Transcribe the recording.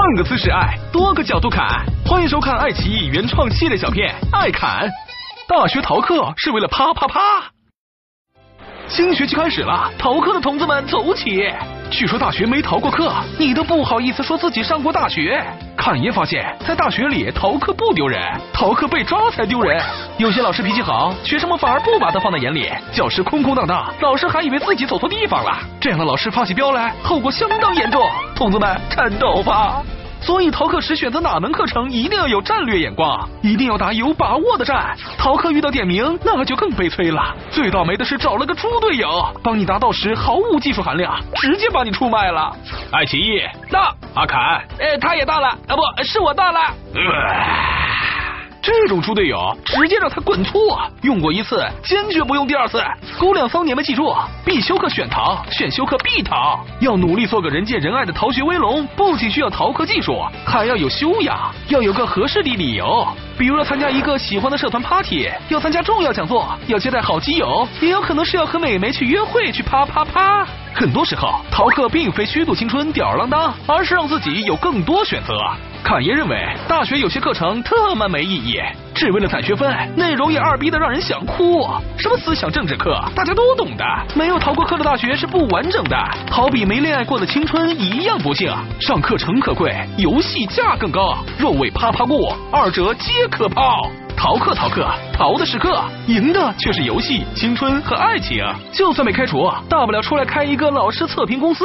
换个姿势爱，多个角度看。欢迎收看爱奇艺原创系列小片《爱砍》。大学逃课是为了啪啪啪。新学期开始了，逃课的同志们走起！据说大学没逃过课，你都不好意思说自己上过大学。侃爷发现，在大学里逃课不丢人，逃课被抓才丢人。有些老师脾气好，学生们反而不把他放在眼里，教室空空荡荡，老师还以为自己走错地方了。这样的老师发起飙来，后果相当严重。同志们，颤抖吧！所以逃课时选择哪门课程，一定要有战略眼光，一定要打有把握的战。逃课遇到点名，那就更悲催了。最倒霉的是找了个猪队友，帮你答到时毫无技术含量，直接把你出卖了。爱奇艺到，阿凯，呃，他也到了，啊，不是我到了。呃这种猪队友，直接让他滚粗啊！用过一次，坚决不用第二次。姑娘骚，你们记住，必修课选逃，选修课必逃。要努力做个人见人爱的逃学威龙，不仅需要逃课技术，还要有修养，要有个合适的理由。比如要参加一个喜欢的社团 party，要参加重要讲座，要接待好基友，也有可能是要和美眉去约会去啪啪啪。很多时候，逃课并非虚度青春吊儿郎当，而是让自己有更多选择。侃爷认为，大学有些课程特么没意义，只为了攒学分，内容也二逼的让人想哭。什么思想政治课，大家都懂的。没有逃过课的大学是不完整的，好比没恋爱过的青春一样不幸。上课诚可贵，游戏价更高。若为啪啪过，二者皆可抛。逃课逃课，逃的是课，赢的却是游戏、青春和爱情。就算被开除，大不了出来开一个老师测评公司。